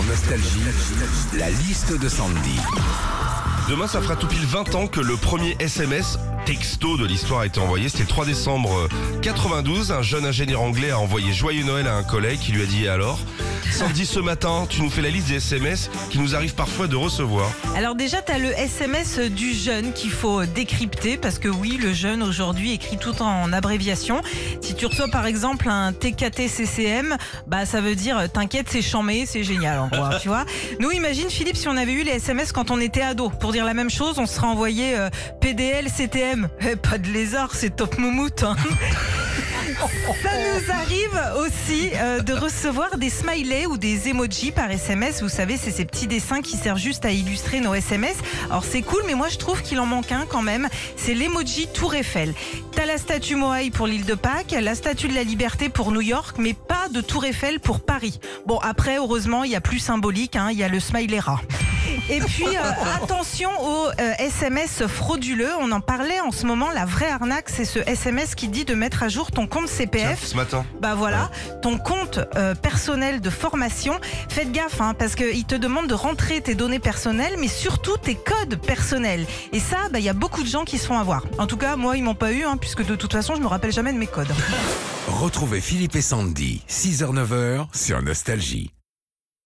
Nostalgie, la liste de Sandy. Demain, ça fera tout pile 20 ans que le premier SMS texto de l'histoire a été envoyé. C'était le 3 décembre 92. Un jeune ingénieur anglais a envoyé Joyeux Noël à un collègue qui lui a dit alors? Sandy, ce matin, tu nous fais la liste des SMS qui nous arrivent parfois de recevoir. Alors déjà, tu as le SMS du jeune qu'il faut décrypter parce que oui, le jeune aujourd'hui écrit tout en abréviation. Si tu reçois par exemple un TKT-CCM, bah ça veut dire t'inquiète, c'est chamé, c'est génial en gros, tu vois. Nous, imagine Philippe, si on avait eu les SMS quand on était ado, pour dire la même chose, on serait envoyé euh, PDL, CTM. Eh, pas de lézard, c'est top moumoute. hein. Ça nous arrive aussi euh, de recevoir des smileys ou des emojis par SMS. Vous savez, c'est ces petits dessins qui servent juste à illustrer nos SMS. Alors c'est cool, mais moi je trouve qu'il en manque un quand même. C'est l'emoji Tour Eiffel. T'as la statue Moai pour l'île de Pâques, la statue de la Liberté pour New York, mais pas de Tour Eiffel pour Paris. Bon, après, heureusement, il y a plus symbolique, hein, il y a le smiley rat. Et puis euh, attention aux euh, SMS frauduleux. On en parlait en ce moment. La vraie arnaque, c'est ce SMS qui dit de mettre à jour ton compte Tiens, CPF. ce matin. Bah voilà, ton compte euh, personnel de formation. Faites gaffe, hein, parce qu'il te demande de rentrer tes données personnelles, mais surtout tes codes personnels. Et ça, bah, il y a beaucoup de gens qui se font avoir. En tout cas, moi, ils m'ont pas eu, hein, puisque de toute façon, je me rappelle jamais de mes codes. Retrouvez Philippe et Sandy, 6h-9h sur Nostalgie.